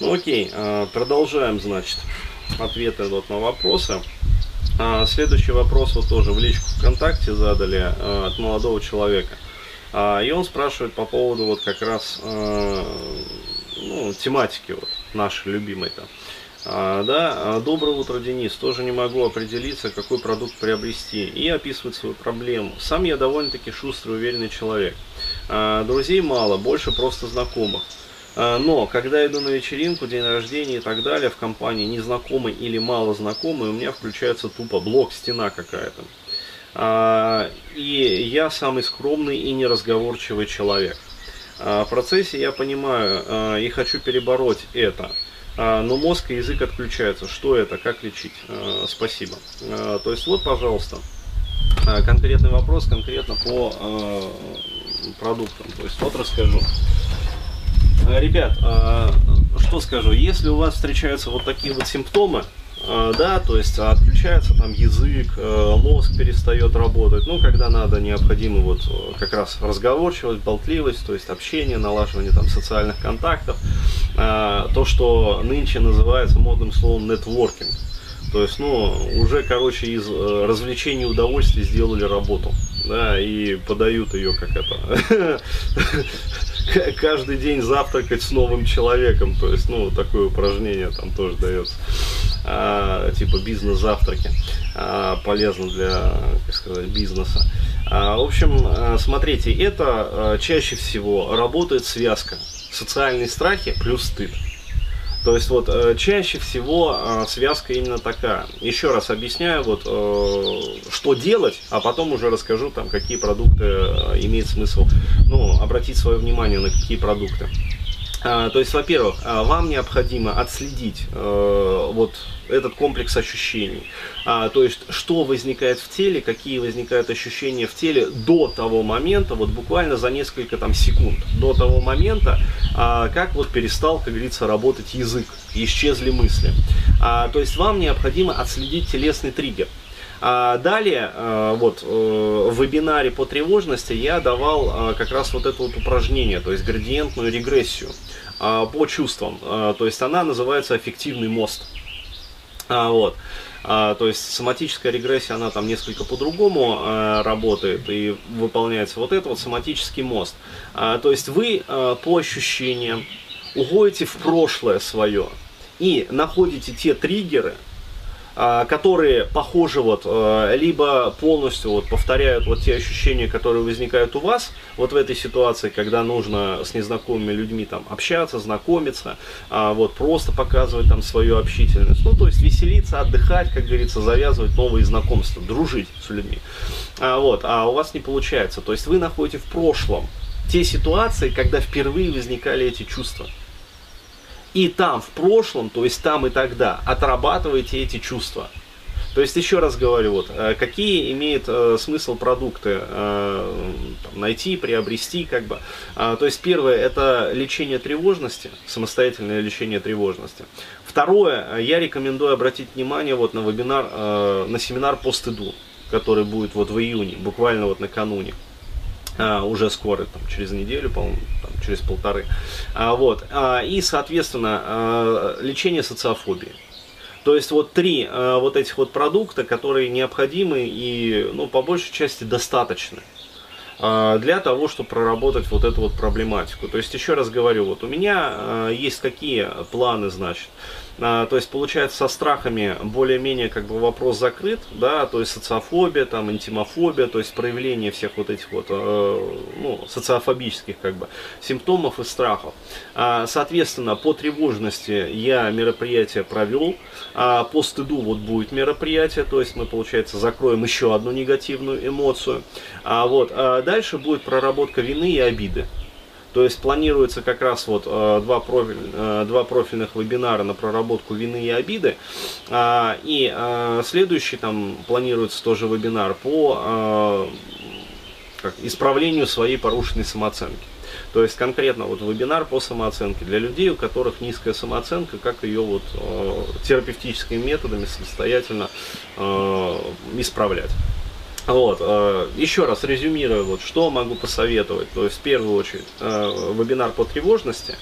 Ну окей, э, продолжаем, значит, ответы вот на вопросы. А, следующий вопрос вот тоже в личку ВКонтакте задали э, от молодого человека. А, и он спрашивает по поводу вот как раз ну, тематики вот нашей любимой-то. А, да, а, доброе утро, Денис. Тоже не могу определиться, какой продукт приобрести. И описывает свою проблему. Сам я довольно-таки шустрый, уверенный человек. А, друзей мало, больше просто знакомых. А, но, когда иду на вечеринку, день рождения и так далее, в компании незнакомый или мало знакомый, у меня включается тупо блок, стена какая-то. А, и я самый скромный и неразговорчивый человек. А, в процессе я понимаю и хочу перебороть это. Но мозг и язык отключаются. Что это? Как лечить? Спасибо. То есть вот, пожалуйста, конкретный вопрос конкретно по продуктам. То есть вот расскажу. Э, ребят, э, что скажу, если у вас встречаются вот такие вот симптомы, э, да, то есть отключается там язык, мозг перестает работать, ну, когда надо, необходимо вот как раз разговорчивость, болтливость, то есть общение, налаживание там социальных контактов, то, что нынче называется модным словом нетворкинг, то есть, ну, уже, короче, из развлечений и удовольствий сделали работу, да, и подают ее как это, каждый день завтракать с новым человеком. То есть, ну, такое упражнение там тоже дается. А, типа бизнес-завтраки. А, полезно для, как сказать, бизнеса. А, в общем, а, смотрите, это а, чаще всего работает связка. Социальные страхи плюс стыд. То есть вот э, чаще всего э, связка именно такая. Еще раз объясняю, вот э, что делать, а потом уже расскажу, там, какие продукты имеет смысл ну, обратить свое внимание на какие продукты. А, то есть, во-первых, а, вам необходимо отследить э, вот этот комплекс ощущений. А, то есть, что возникает в теле, какие возникают ощущения в теле до того момента, вот буквально за несколько там секунд, до того момента, как вот перестал, как говорится, работать язык, исчезли мысли. То есть, вам необходимо отследить телесный триггер. А далее, а, вот, э, в вебинаре по тревожности я давал а, как раз вот это вот упражнение, то есть градиентную регрессию по чувствам. То есть она называется эффективный мост. Вот. А, то есть соматическая регрессия, она там несколько по-другому а, работает и выполняется вот это вот соматический мост. А, то есть вы а, по ощущениям уходите в прошлое свое и находите те триггеры, а, которые похожи вот а, либо полностью вот повторяют вот те ощущения, которые возникают у вас вот в этой ситуации, когда нужно с незнакомыми людьми там общаться, знакомиться, а, вот просто показывать там свою общительность, ну то есть веселиться, отдыхать, как говорится, завязывать новые знакомства, дружить с людьми, вот, а у вас не получается, то есть вы находите в прошлом те ситуации, когда впервые возникали эти чувства и там в прошлом, то есть там и тогда, отрабатываете эти чувства. То есть еще раз говорю, вот, э, какие имеет э, смысл продукты э, найти, приобрести, как бы. А, то есть первое это лечение тревожности, самостоятельное лечение тревожности. Второе, я рекомендую обратить внимание вот на вебинар, э, на семинар по стыду, который будет вот в июне, буквально вот накануне а, уже скоро, там, через неделю, по-моему, через полторы. А, вот. А, и, соответственно, а, лечение социофобии. То есть вот три а, вот этих вот продукта, которые необходимы и, ну, по большей части достаточны а, для того, чтобы проработать вот эту вот проблематику. То есть, еще раз говорю, вот у меня а, есть какие планы, значит. А, то есть, получается, со страхами более-менее как бы вопрос закрыт, да, то есть социофобия, там, интимофобия, то есть проявление всех вот этих вот, э, ну, социофобических как бы симптомов и страхов. А, соответственно, по тревожности я мероприятие провел, а по стыду вот будет мероприятие, то есть мы, получается, закроем еще одну негативную эмоцию, а вот а дальше будет проработка вины и обиды. То есть планируется как раз вот э, два, профиль, э, два профильных вебинара на проработку вины и обиды. А, и э, следующий там планируется тоже вебинар по как, исправлению своей порушенной самооценки. То есть конкретно вот вебинар по самооценке для людей, у которых низкая самооценка, как ее вот э, терапевтическими методами самостоятельно э, исправлять. Вот, э, еще раз резюмирую, вот, что могу посоветовать. То есть, в первую очередь, э, вебинар по тревожности.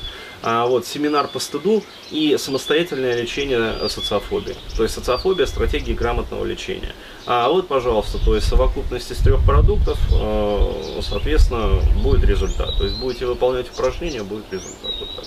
а, вот, семинар по стыду и самостоятельное лечение социофобии. То есть социофобия – стратегии грамотного лечения. А вот, пожалуйста, то есть совокупность из трех продуктов, э, соответственно, будет результат. То есть будете выполнять упражнения, будет результат. Вот так.